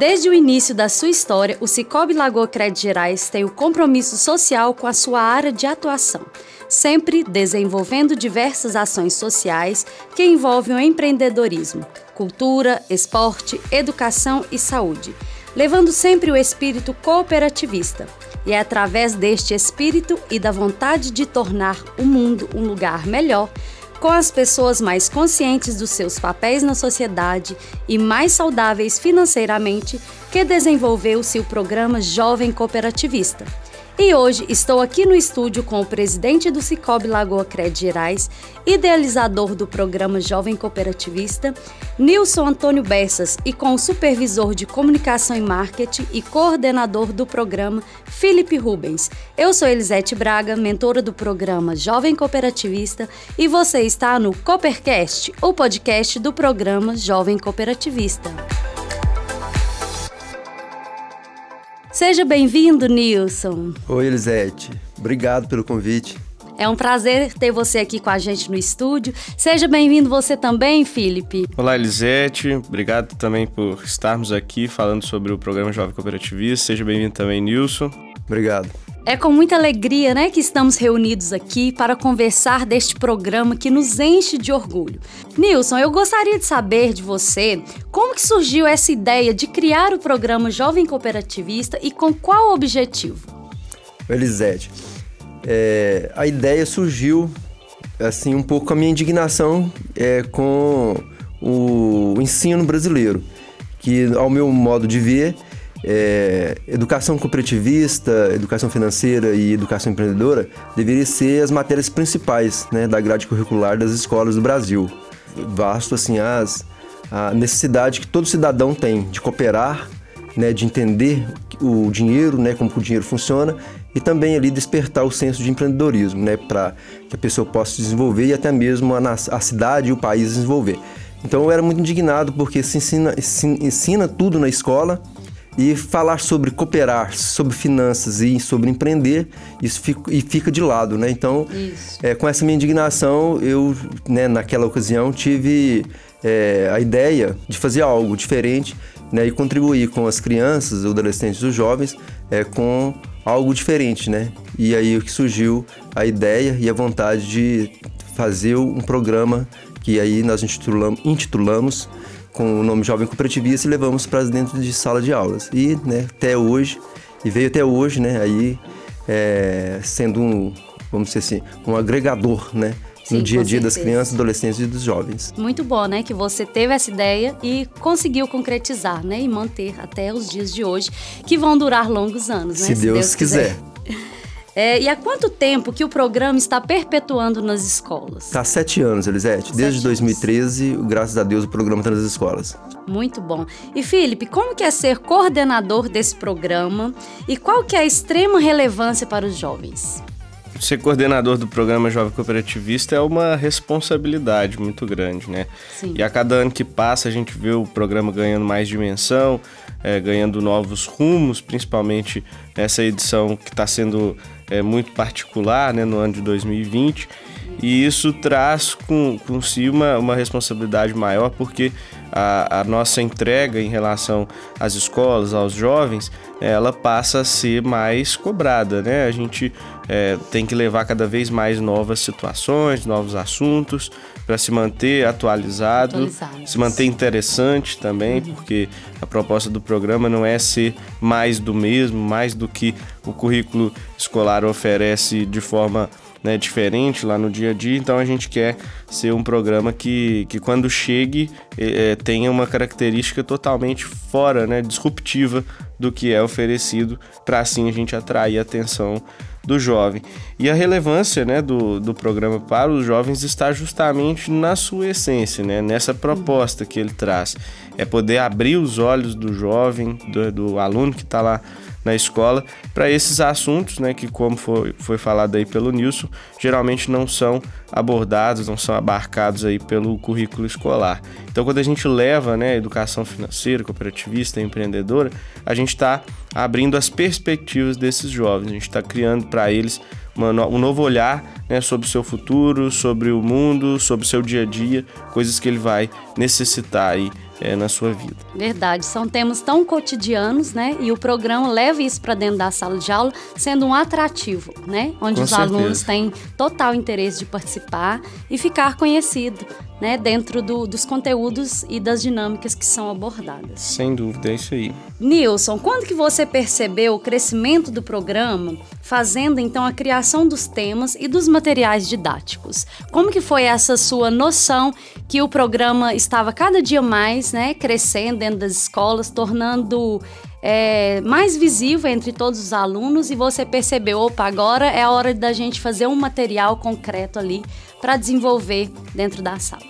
Desde o início da sua história, o Cicobi Lagoa Crédito Gerais tem o compromisso social com a sua área de atuação, sempre desenvolvendo diversas ações sociais que envolvem o empreendedorismo, cultura, esporte, educação e saúde, levando sempre o espírito cooperativista. E é através deste espírito e da vontade de tornar o mundo um lugar melhor com as pessoas mais conscientes dos seus papéis na sociedade e mais saudáveis financeiramente, que desenvolveu-se o programa Jovem Cooperativista. E hoje estou aqui no estúdio com o presidente do Cicobi Lagoa Crédito Gerais, idealizador do programa Jovem Cooperativista, Nilson Antônio Bessas, e com o supervisor de comunicação e marketing e coordenador do programa, Felipe Rubens. Eu sou Elisete Braga, mentora do programa Jovem Cooperativista, e você está no Coopercast, o podcast do programa Jovem Cooperativista. Seja bem-vindo, Nilson. Oi, Elisete. Obrigado pelo convite. É um prazer ter você aqui com a gente no estúdio. Seja bem-vindo você também, Felipe. Olá, Elisete. Obrigado também por estarmos aqui falando sobre o programa Jovem Cooperativista. Seja bem-vindo também, Nilson. Obrigado. É com muita alegria, né, que estamos reunidos aqui para conversar deste programa que nos enche de orgulho. Nilson, eu gostaria de saber de você como que surgiu essa ideia de criar o programa Jovem Cooperativista e com qual objetivo? Elisete, é, a ideia surgiu assim um pouco com a minha indignação é, com o ensino brasileiro, que ao meu modo de ver é, educação cooperativista, educação financeira e educação empreendedora deveriam ser as matérias principais né, da grade curricular das escolas do Brasil. Vasto assim as, a necessidade que todo cidadão tem de cooperar, né, de entender o dinheiro, né, como o dinheiro funciona e também ali despertar o senso de empreendedorismo, né, para que a pessoa possa se desenvolver e até mesmo a, a cidade e o país desenvolver. Então eu era muito indignado porque se ensina, se ensina tudo na escola, e falar sobre cooperar, sobre finanças e sobre empreender, isso fica, e fica de lado, né? Então, é, com essa minha indignação, eu, né, naquela ocasião, tive é, a ideia de fazer algo diferente né, e contribuir com as crianças, os adolescentes, os jovens, é, com algo diferente, né? E aí que surgiu a ideia e a vontade de fazer um programa que aí nós intitulamos, intitulamos com o nome Jovem Cooperativista e levamos para dentro de sala de aulas. E né, até hoje, e veio até hoje, né, aí é, sendo um, vamos dizer assim, um agregador, né, Sim, no dia a dia das crianças, adolescentes e dos jovens. Muito bom, né? Que você teve essa ideia e conseguiu concretizar, né? E manter até os dias de hoje, que vão durar longos anos, né? Se, Se Deus, Deus, quiser. quiser. É, e há quanto tempo que o programa está perpetuando nas escolas? Está há sete anos, Elisete. Desde sete 2013, anos. graças a Deus, o programa está nas escolas. Muito bom. E Felipe, como que é ser coordenador desse programa e qual que é a extrema relevância para os jovens? Ser coordenador do programa Jovem Cooperativista é uma responsabilidade muito grande, né? Sim. E a cada ano que passa a gente vê o programa ganhando mais dimensão, é, ganhando novos rumos, principalmente essa edição que está sendo é, muito particular né, no ano de 2020. E isso traz com, com si uma, uma responsabilidade maior, porque a, a nossa entrega em relação às escolas, aos jovens, ela passa a ser mais cobrada, né? A gente é, tem que levar cada vez mais novas situações, novos assuntos para se manter atualizado, se manter interessante também, uhum. porque a proposta do programa não é ser mais do mesmo, mais do que o currículo escolar oferece de forma né, diferente lá no dia a dia, então a gente quer ser um programa que, que quando chegue é, tenha uma característica totalmente fora, né, disruptiva do que é oferecido, para assim a gente atrair a atenção do jovem. E a relevância né, do, do programa para os jovens está justamente na sua essência, né, nessa proposta que ele traz. É poder abrir os olhos do jovem, do, do aluno que está lá na escola para esses assuntos, né, que como foi, foi falado aí pelo Nilson, geralmente não são abordados, não são abarcados aí pelo currículo escolar. Então, quando a gente leva, né, educação financeira, cooperativista, empreendedora, a gente está abrindo as perspectivas desses jovens, a gente está criando para eles uma, um novo olhar né, sobre o seu futuro, sobre o mundo, sobre o seu dia a dia, coisas que ele vai necessitar aí é, na sua vida. Verdade, são temas tão cotidianos, né? E o programa leva isso para dentro da sala de aula, sendo um atrativo, né? Onde Com os certeza. alunos têm total interesse de participar e ficar conhecido, né? Dentro do, dos conteúdos e das dinâmicas que são abordadas. Sem dúvida, é isso aí. Nilson, quando que você percebeu o crescimento do programa, fazendo então a criação dos temas e dos materiais didáticos? Como que foi essa sua noção que o programa estava cada dia mais, né, crescendo dentro das escolas, tornando é, mais visível entre todos os alunos e você percebeu, opa, agora é a hora da gente fazer um material concreto ali para desenvolver dentro da sala?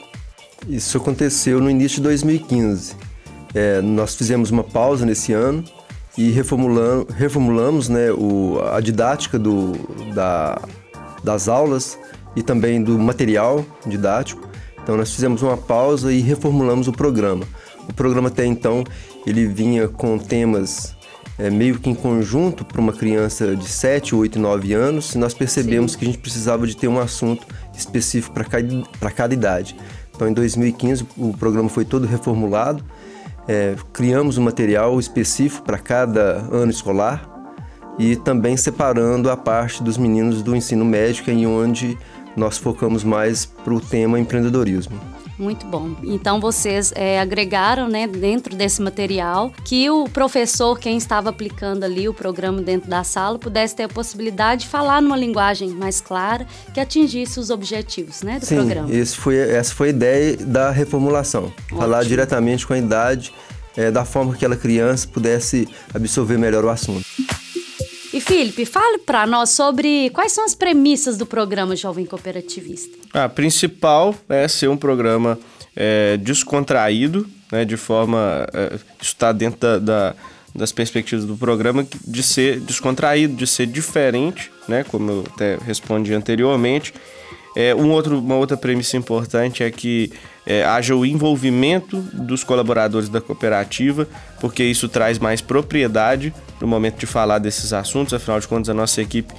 Isso aconteceu no início de 2015 é, nós fizemos uma pausa nesse ano e reformulamos, reformulamos né, o, a didática do, da, das aulas e também do material didático. Então nós fizemos uma pausa e reformulamos o programa. O programa até então ele vinha com temas é, meio que em conjunto para uma criança de 7, 8 e 9 anos e nós percebemos Sim. que a gente precisava de ter um assunto específico para cada, cada idade. Então em 2015 o programa foi todo reformulado é, criamos um material específico para cada ano escolar e também separando a parte dos meninos do ensino médio, em onde nós focamos mais para o tema empreendedorismo. Muito bom. Então vocês é, agregaram, né, dentro desse material, que o professor, quem estava aplicando ali o programa dentro da sala, pudesse ter a possibilidade de falar numa linguagem mais clara que atingisse os objetivos, né, do Sim, programa. Esse foi, essa foi a ideia da reformulação. Ótimo. Falar diretamente com a idade, é, da forma que aquela criança pudesse absorver melhor o assunto. E Felipe, fale para nós sobre quais são as premissas do programa Jovem Cooperativista. A principal é ser um programa é, descontraído, né, de forma. É, está dentro da, da, das perspectivas do programa de ser descontraído, de ser diferente, né, como eu até respondi anteriormente. É, um outro, uma outra premissa importante é que é, haja o envolvimento dos colaboradores da cooperativa, porque isso traz mais propriedade no momento de falar desses assuntos, afinal de contas, a nossa equipe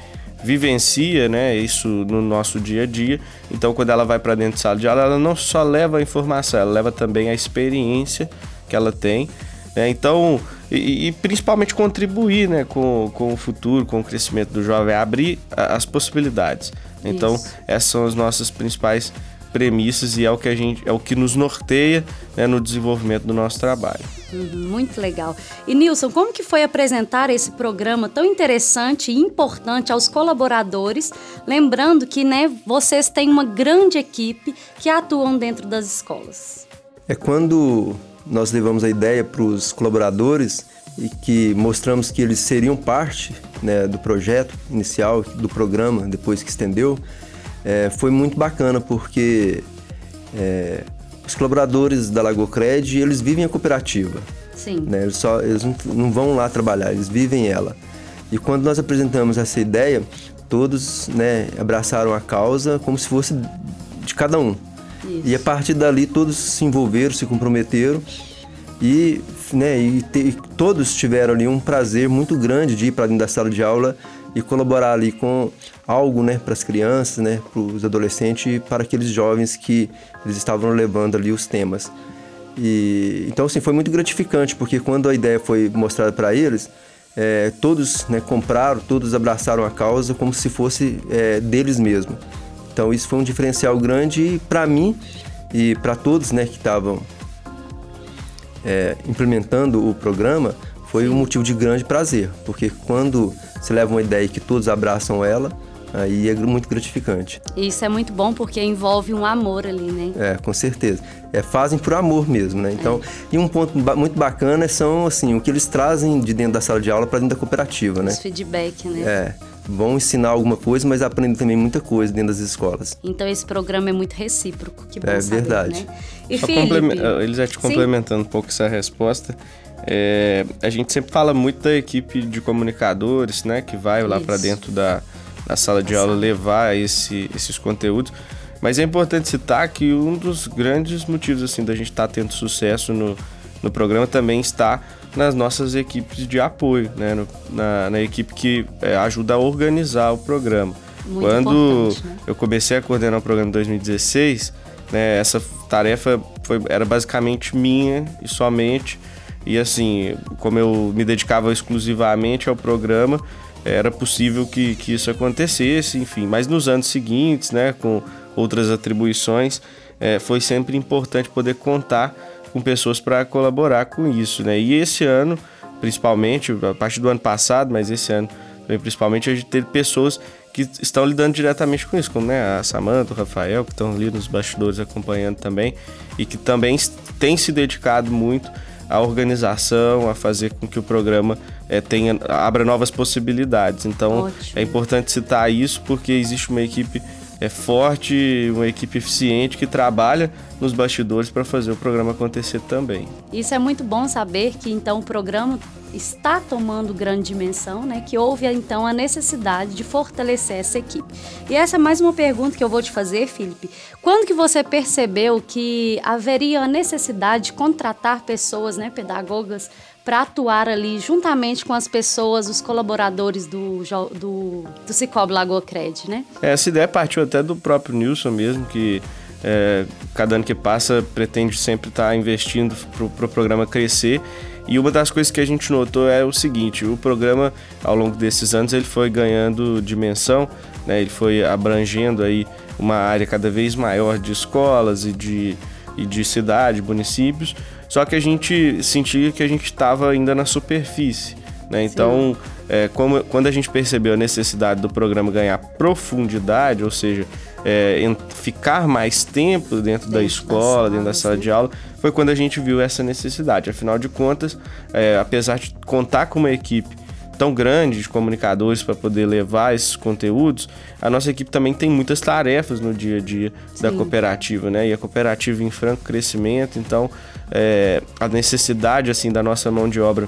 vivencia né, isso no nosso dia a dia. Então, quando ela vai para dentro de sala de aula, ela não só leva a informação, ela leva também a experiência que ela tem. Né? Então, e, e, principalmente contribuir né, com, com o futuro, com o crescimento do jovem, abrir as possibilidades. Então, isso. essas são as nossas principais premissas e é o que a gente é o que nos norteia né, no desenvolvimento do nosso trabalho. Muito legal. E Nilson, como que foi apresentar esse programa tão interessante e importante aos colaboradores? Lembrando que né, vocês têm uma grande equipe que atuam dentro das escolas. É quando nós levamos a ideia para os colaboradores e que mostramos que eles seriam parte né, do projeto inicial, do programa, depois que estendeu, é, foi muito bacana porque é, os colaboradores da Lagoa Cred, eles vivem a cooperativa. Sim. Né? Eles, só, eles não, não vão lá trabalhar, eles vivem ela. E quando nós apresentamos essa ideia, todos né, abraçaram a causa como se fosse de cada um. Isso. E a partir dali todos se envolveram, se comprometeram e, né, e, te, e todos tiveram ali um prazer muito grande de ir para dentro da sala de aula e colaborar ali com algo, né, para as crianças, né, para os adolescentes e para aqueles jovens que eles estavam levando ali os temas. E então assim foi muito gratificante porque quando a ideia foi mostrada para eles, é, todos né, compraram, todos abraçaram a causa como se fosse é, deles mesmo. Então isso foi um diferencial grande para mim e para todos né, que estavam é, implementando o programa foi um motivo de grande prazer, porque quando se leva uma ideia que todos abraçam ela, aí é muito gratificante. Isso é muito bom porque envolve um amor ali, né? É, com certeza. É, fazem por amor mesmo, né? Então, é. e um ponto muito bacana são assim, o que eles trazem de dentro da sala de aula para dentro da cooperativa, né? Os feedback, né? É. Vão ensinar alguma coisa, mas aprendem também muita coisa dentro das escolas. Então esse programa é muito recíproco, que bom É saber, verdade. Né? E Só Felipe... Eles já te complementando Sim? um pouco essa resposta. É, a gente sempre fala muito da equipe de comunicadores, né, que vai lá para dentro da, da, sala de aula levar esse, esses conteúdos. Mas é importante citar que um dos grandes motivos assim da gente estar tá tendo sucesso no, no programa também está nas nossas equipes de apoio, né, no, na, na, equipe que é, ajuda a organizar o programa. Muito Quando né? eu comecei a coordenar o programa em 2016, né, essa tarefa foi, era basicamente minha e somente. E assim, como eu me dedicava exclusivamente ao programa, era possível que, que isso acontecesse, enfim. Mas nos anos seguintes, né, com outras atribuições, é, foi sempre importante poder contar com pessoas para colaborar com isso, né? E esse ano, principalmente, a partir do ano passado, mas esse ano principalmente, a gente teve pessoas que estão lidando diretamente com isso, como né, a Samanta, o Rafael, que estão ali nos bastidores acompanhando também, e que também têm se dedicado muito à organização, a fazer com que o programa é, tenha, abra novas possibilidades. Então Ótimo. é importante citar isso porque existe uma equipe é forte, uma equipe eficiente que trabalha nos bastidores para fazer o programa acontecer também. Isso é muito bom saber que então o programa está tomando grande dimensão, né? Que houve então a necessidade de fortalecer essa equipe. E essa é mais uma pergunta que eu vou te fazer, Felipe. Quando que você percebeu que haveria a necessidade de contratar pessoas, né, pedagogas, para atuar ali juntamente com as pessoas, os colaboradores do, do, do Cicobi Lagoa Cred, né? Essa ideia partiu até do próprio Nilson mesmo, que é, cada ano que passa pretende sempre estar tá investindo para o pro programa crescer. E uma das coisas que a gente notou é o seguinte: o programa, ao longo desses anos, ele foi ganhando dimensão, né? ele foi abrangendo aí uma área cada vez maior de escolas e de, e de cidade, municípios. Só que a gente sentia que a gente estava ainda na superfície. Né? Então, é, como, quando a gente percebeu a necessidade do programa ganhar profundidade, ou seja, é, ficar mais tempo dentro, da escola, dentro da sala de aula, foi quando a gente viu essa necessidade. Afinal de contas, é, apesar de contar com uma equipe tão grande de comunicadores para poder levar esses conteúdos, a nossa equipe também tem muitas tarefas no dia a dia Sim. da cooperativa, né? E a cooperativa em franco crescimento, então é, a necessidade assim da nossa mão de obra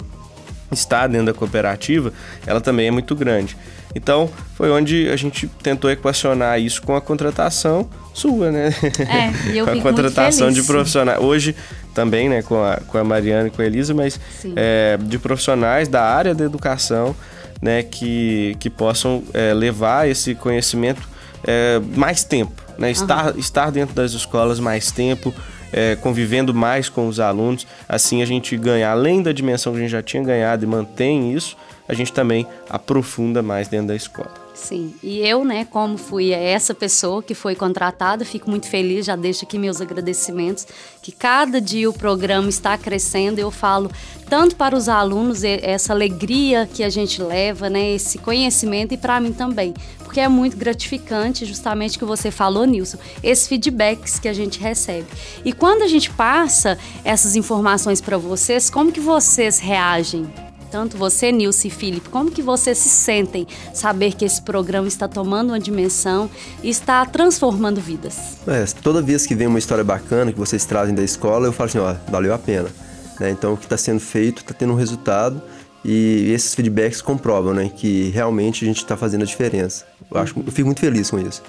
estar dentro da cooperativa, ela também é muito grande. Então, foi onde a gente tentou equacionar isso com a contratação sua, né? É, e eu com a contratação de profissionais. Hoje, também, né, com a, com a Mariana e com a Elisa, mas é, de profissionais da área da educação, né, que, que possam é, levar esse conhecimento é, mais tempo, né? Estar, uhum. estar dentro das escolas mais tempo, é, convivendo mais com os alunos. Assim a gente ganha, além da dimensão que a gente já tinha ganhado e mantém isso, a gente também aprofunda mais dentro da escola. Sim, e eu, né, como fui essa pessoa que foi contratada, fico muito feliz, já deixo aqui meus agradecimentos, que cada dia o programa está crescendo, eu falo tanto para os alunos essa alegria que a gente leva, né, esse conhecimento e para mim também, porque é muito gratificante, justamente que você falou, Nilson, esses feedbacks que a gente recebe. E quando a gente passa essas informações para vocês, como que vocês reagem? Tanto você, Nilce e Felipe, como que vocês se sentem saber que esse programa está tomando uma dimensão e está transformando vidas? É, toda vez que vem uma história bacana que vocês trazem da escola, eu falo assim, ó, valeu a pena. Né? Então, o que está sendo feito está tendo um resultado e esses feedbacks comprovam né, que realmente a gente está fazendo a diferença. Eu, acho, eu fico muito feliz com isso.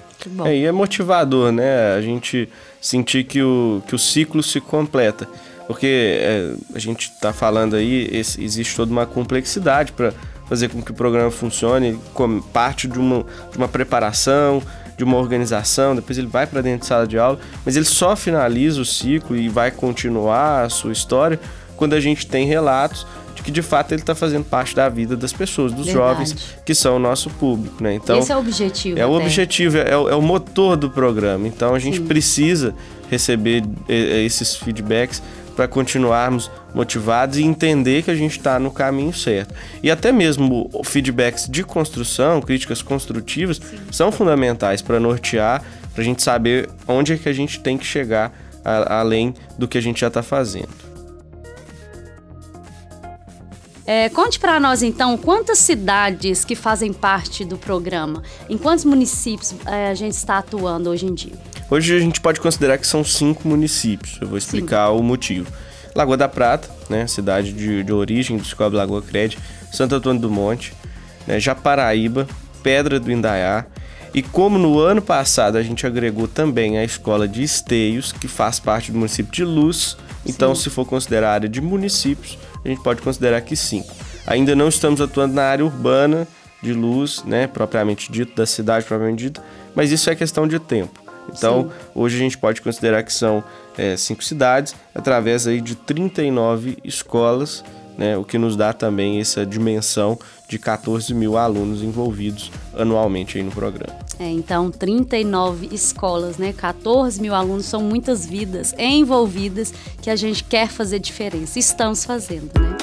É, e é motivador, né? A gente sentir que o, que o ciclo se completa. Porque é, a gente está falando aí, esse, existe toda uma complexidade para fazer com que o programa funcione, como parte de uma, de uma preparação, de uma organização, depois ele vai para dentro de sala de aula, mas ele só finaliza o ciclo e vai continuar a sua história quando a gente tem relatos que de fato ele está fazendo parte da vida das pessoas, dos Verdade. jovens que são o nosso público, né? Então esse é o objetivo. É até. o objetivo, é, é, o motor do programa. Então a gente Sim. precisa receber eh, esses feedbacks para continuarmos motivados e entender que a gente está no caminho certo. E até mesmo feedbacks de construção, críticas construtivas, Sim. são fundamentais para nortear, para a gente saber onde é que a gente tem que chegar a, além do que a gente já está fazendo. É, conte para nós então quantas cidades que fazem parte do programa, em quantos municípios é, a gente está atuando hoje em dia? Hoje a gente pode considerar que são cinco municípios. Eu vou explicar Sim. o motivo. Lagoa da Prata, né, cidade de, de origem do Escola Lagoa Cred, Santo Antônio do Monte, né, Japaraíba, Pedra do Indaiá. E como no ano passado a gente agregou também a escola de Esteios, que faz parte do município de Luz, então sim. se for considerar a área de municípios, a gente pode considerar que cinco. Ainda não estamos atuando na área urbana de luz, né, propriamente dito, da cidade propriamente dito, mas isso é questão de tempo. Então, Sim. hoje a gente pode considerar que são é, cinco cidades, através aí de 39 escolas, né, o que nos dá também essa dimensão de 14 mil alunos envolvidos anualmente aí no programa. É, então, 39 escolas, né, 14 mil alunos, são muitas vidas envolvidas que a gente quer fazer diferença. Estamos fazendo, né?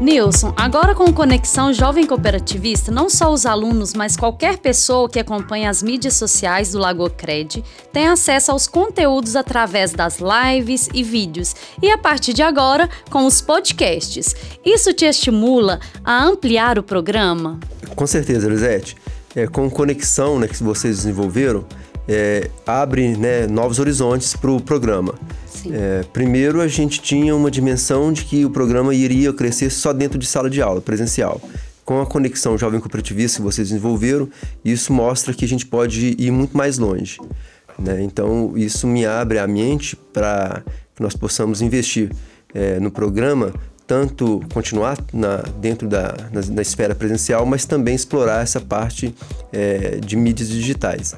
Nilson, agora com Conexão Jovem Cooperativista, não só os alunos, mas qualquer pessoa que acompanha as mídias sociais do Lagoa Cred tem acesso aos conteúdos através das lives e vídeos, e a partir de agora, com os podcasts. Isso te estimula a ampliar o programa? Com certeza, Lisete. É, com conexão né, que vocês desenvolveram, é, abre né, novos horizontes para o programa. É, primeiro, a gente tinha uma dimensão de que o programa iria crescer só dentro de sala de aula, presencial. Com a conexão jovem cooperativista que vocês desenvolveram, isso mostra que a gente pode ir muito mais longe. Né? Então, isso me abre a mente para que nós possamos investir é, no programa, tanto continuar na, dentro da na, na, esfera presencial, mas também explorar essa parte é, de mídias digitais.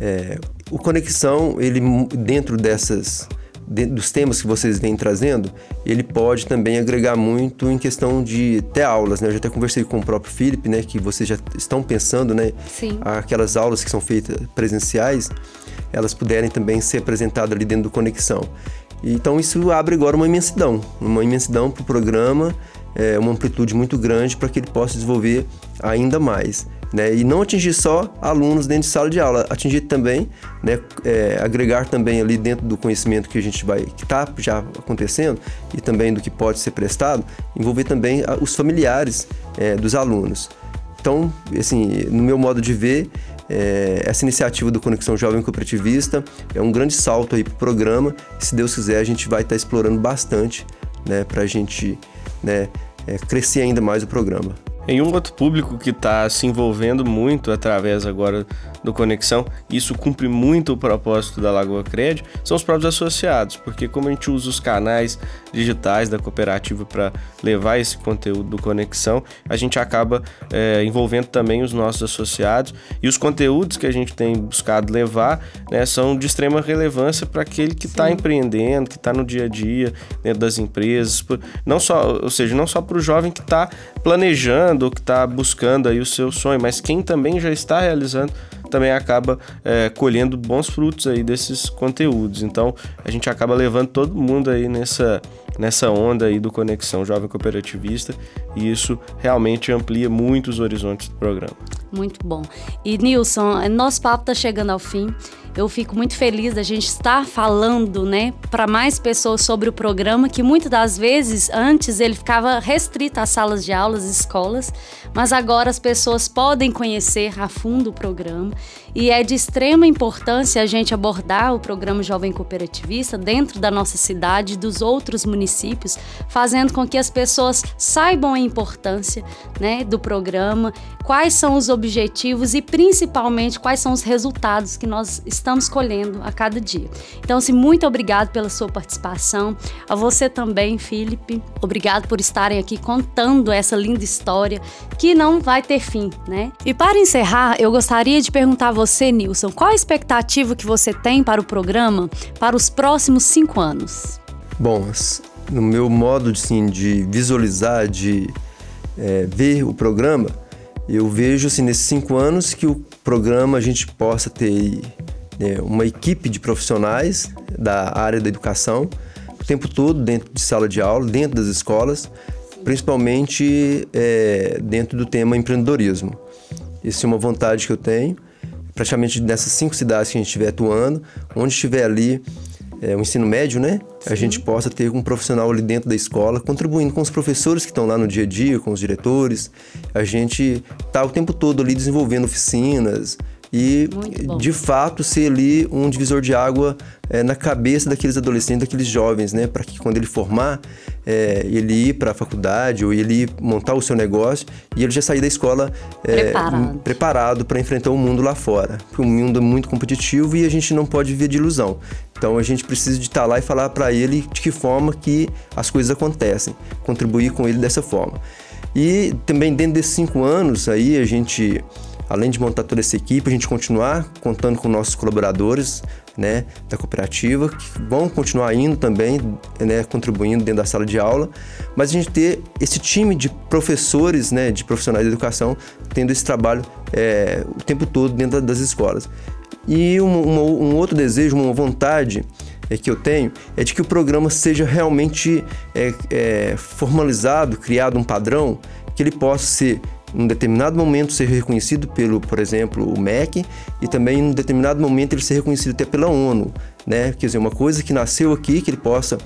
É, o Conexão, ele dentro dessas dentro dos temas que vocês vêm trazendo, ele pode também agregar muito em questão de ter aulas, né? Eu já até conversei com o próprio Felipe, né? Que vocês já estão pensando, né? Sim. Aquelas aulas que são feitas presenciais, elas puderem também ser apresentadas ali dentro do Conexão. Então isso abre agora uma imensidão, uma imensidão para o programa, é, uma amplitude muito grande para que ele possa desenvolver ainda mais. Né? E não atingir só alunos dentro de sala de aula, atingir também, né, é, agregar também ali dentro do conhecimento que a gente vai, que está já acontecendo e também do que pode ser prestado, envolver também os familiares é, dos alunos. Então, assim, no meu modo de ver, é, essa iniciativa do Conexão Jovem Cooperativista é um grande salto aí para o programa. Se Deus quiser, a gente vai estar tá explorando bastante né, para a gente né, é, crescer ainda mais o programa. Em um outro público que está se envolvendo muito através agora do Conexão, isso cumpre muito o propósito da Lagoa Cred, são os próprios associados, porque como a gente usa os canais digitais da cooperativa para levar esse conteúdo do Conexão, a gente acaba é, envolvendo também os nossos associados e os conteúdos que a gente tem buscado levar né, são de extrema relevância para aquele que está empreendendo, que está no dia a dia dentro das empresas, não só, ou seja, não só para o jovem que está planejando que está buscando aí o seu sonho, mas quem também já está realizando também acaba é, colhendo bons frutos aí desses conteúdos. Então a gente acaba levando todo mundo aí nessa, nessa onda aí do Conexão Jovem Cooperativista e isso realmente amplia muito os horizontes do programa. Muito bom. E Nilson, nosso papo está chegando ao fim. Eu fico muito feliz da gente estar falando, né, para mais pessoas sobre o programa, que muitas das vezes antes ele ficava restrito às salas de aulas, escolas, mas agora as pessoas podem conhecer a fundo o programa e é de extrema importância a gente abordar o programa Jovem Cooperativista dentro da nossa cidade e dos outros municípios, fazendo com que as pessoas saibam a importância, né, do programa, quais são os objetivos e principalmente quais são os resultados que nós estamos colhendo a cada dia. Então, assim, muito obrigado pela sua participação. A você também, Felipe. Obrigado por estarem aqui contando essa linda história que não vai ter fim, né? E para encerrar, eu gostaria de perguntar a você, Nilson, qual a expectativa que você tem para o programa para os próximos cinco anos? Bom, no meu modo assim, de visualizar, de é, ver o programa, eu vejo assim, nesses cinco anos que o programa a gente possa ter né, uma equipe de profissionais da área da educação o tempo todo dentro de sala de aula, dentro das escolas, principalmente é, dentro do tema empreendedorismo. Essa é uma vontade que eu tenho, praticamente nessas cinco cidades que a gente estiver atuando, onde estiver ali é, o ensino médio, né? Sim. A gente possa ter um profissional ali dentro da escola, contribuindo com os professores que estão lá no dia a dia, com os diretores. A gente está o tempo todo ali desenvolvendo oficinas, e de fato ser ali um divisor de água é, na cabeça daqueles adolescentes, daqueles jovens, né, para que quando ele formar, é, ele ir para a faculdade ou ele ir montar o seu negócio e ele já sair da escola é, preparado para enfrentar o mundo lá fora, porque o mundo é muito competitivo e a gente não pode viver de ilusão. Então a gente precisa de estar tá lá e falar para ele de que forma que as coisas acontecem, contribuir com ele dessa forma. E também dentro desses cinco anos aí a gente além de montar toda essa equipe, a gente continuar contando com nossos colaboradores né, da cooperativa, que vão continuar indo também, né, contribuindo dentro da sala de aula, mas a gente ter esse time de professores, né, de profissionais de educação, tendo esse trabalho é, o tempo todo dentro das escolas. E um, um, um outro desejo, uma vontade é, que eu tenho é de que o programa seja realmente é, é, formalizado, criado um padrão, que ele possa ser em determinado momento ser reconhecido pelo, por exemplo, o MEC e também em um determinado momento ele ser reconhecido até pela ONU, né? Quer dizer, uma coisa que nasceu aqui, que ele possa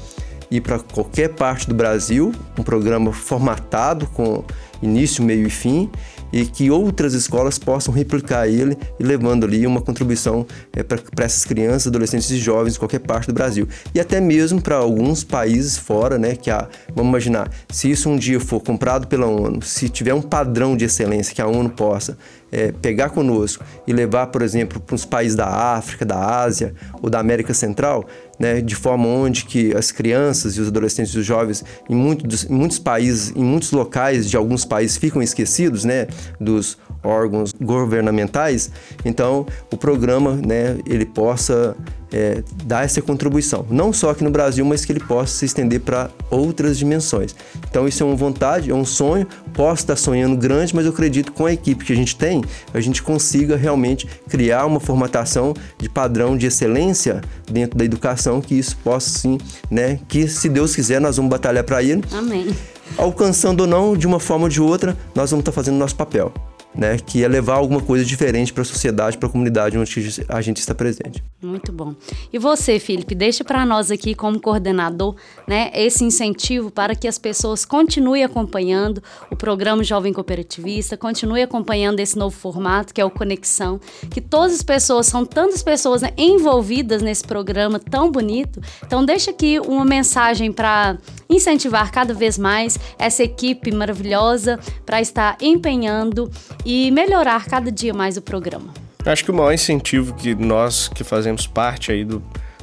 ir para qualquer parte do Brasil, um programa formatado com início, meio e fim, e que outras escolas possam replicar ele e levando ali uma contribuição é, para essas crianças, adolescentes e jovens de qualquer parte do Brasil. E até mesmo para alguns países fora, né, que a, vamos imaginar, se isso um dia for comprado pela ONU, se tiver um padrão de excelência que a ONU possa é, pegar conosco e levar, por exemplo, para os países da África, da Ásia ou da América Central, né, de forma onde que as crianças e os adolescentes e os jovens em muitos, em muitos países, em muitos locais de alguns países ficam esquecidos, né, dos órgãos governamentais, então o programa, né, ele possa é, dar essa contribuição, não só aqui no Brasil, mas que ele possa se estender para outras dimensões. Então isso é uma vontade, é um sonho, posso estar sonhando grande, mas eu acredito que com a equipe que a gente tem, a gente consiga realmente criar uma formatação de padrão de excelência dentro da educação, que isso possa sim, né, que se Deus quiser nós vamos batalhar para ele. Amém. Alcançando ou não, de uma forma ou de outra, nós vamos estar fazendo nosso papel né, que é levar alguma coisa diferente para a sociedade, para a comunidade onde a gente está presente. Muito bom. E você, Felipe, deixa para nós aqui como coordenador, né, esse incentivo para que as pessoas continuem acompanhando o programa Jovem Cooperativista, continuem acompanhando esse novo formato que é o Conexão, que todas as pessoas são tantas pessoas né, envolvidas nesse programa tão bonito. Então deixa aqui uma mensagem para incentivar cada vez mais essa equipe maravilhosa para estar empenhando e melhorar cada dia mais o programa. Acho que o maior incentivo que nós que fazemos parte aí do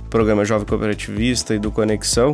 programa Jovem Cooperativista e do Conexão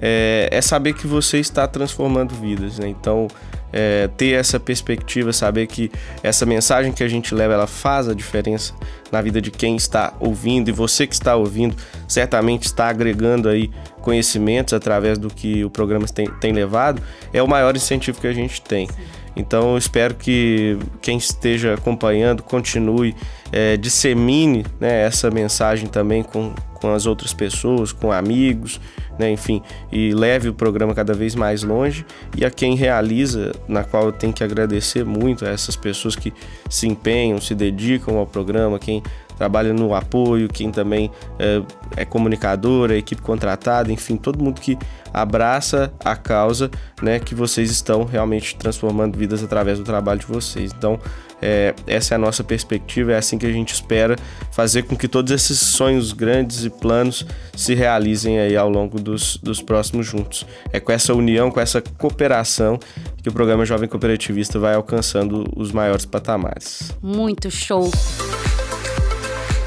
é, é saber que você está transformando vidas, né? Então, é, ter essa perspectiva, saber que essa mensagem que a gente leva, ela faz a diferença na vida de quem está ouvindo e você que está ouvindo certamente está agregando aí conhecimentos através do que o programa tem, tem levado, é o maior incentivo que a gente tem. Sim. Então eu espero que quem esteja acompanhando continue, é, dissemine né, essa mensagem também com, com as outras pessoas, com amigos, né, enfim, e leve o programa cada vez mais longe. E a quem realiza, na qual eu tenho que agradecer muito a essas pessoas que se empenham, se dedicam ao programa, quem trabalha no apoio, quem também é, é comunicador, a equipe contratada, enfim, todo mundo que abraça a causa, né, que vocês estão realmente transformando vidas através do trabalho de vocês. Então, é, essa é a nossa perspectiva, é assim que a gente espera fazer com que todos esses sonhos grandes e planos se realizem aí ao longo dos, dos próximos juntos. É com essa união, com essa cooperação que o programa Jovem Cooperativista vai alcançando os maiores patamares. Muito show!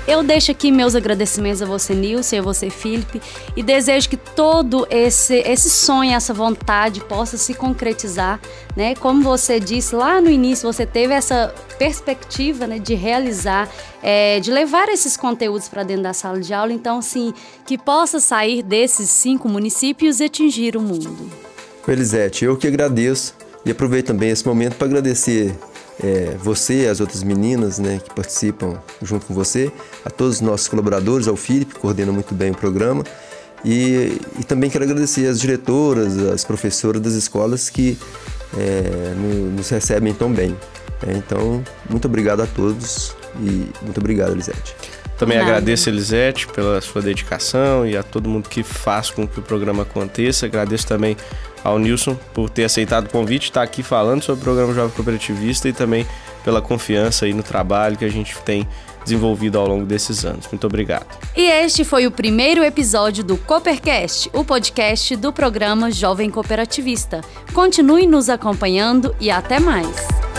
Eu deixo aqui meus agradecimentos a você, Nilson, e a você, Felipe, e desejo que todo esse, esse sonho, essa vontade possa se concretizar, né? Como você disse lá no início, você teve essa perspectiva né, de realizar, é, de levar esses conteúdos para dentro da sala de aula, então, sim, que possa sair desses cinco municípios e atingir o mundo. Elisete, eu que agradeço e aproveito também esse momento para agradecer é, você, as outras meninas né, que participam junto com você, a todos os nossos colaboradores, ao Felipe, que coordena muito bem o programa. E, e também quero agradecer as diretoras, as professoras das escolas que é, nos recebem tão bem. É, então, muito obrigado a todos e muito obrigado, Elisete. Também Nada. agradeço a Elisete pela sua dedicação e a todo mundo que faz com que o programa aconteça. Agradeço também ao Nilson por ter aceitado o convite, estar aqui falando sobre o programa Jovem Cooperativista e também pela confiança aí no trabalho que a gente tem desenvolvido ao longo desses anos. Muito obrigado. E este foi o primeiro episódio do Coopercast, o podcast do programa Jovem Cooperativista. Continue nos acompanhando e até mais.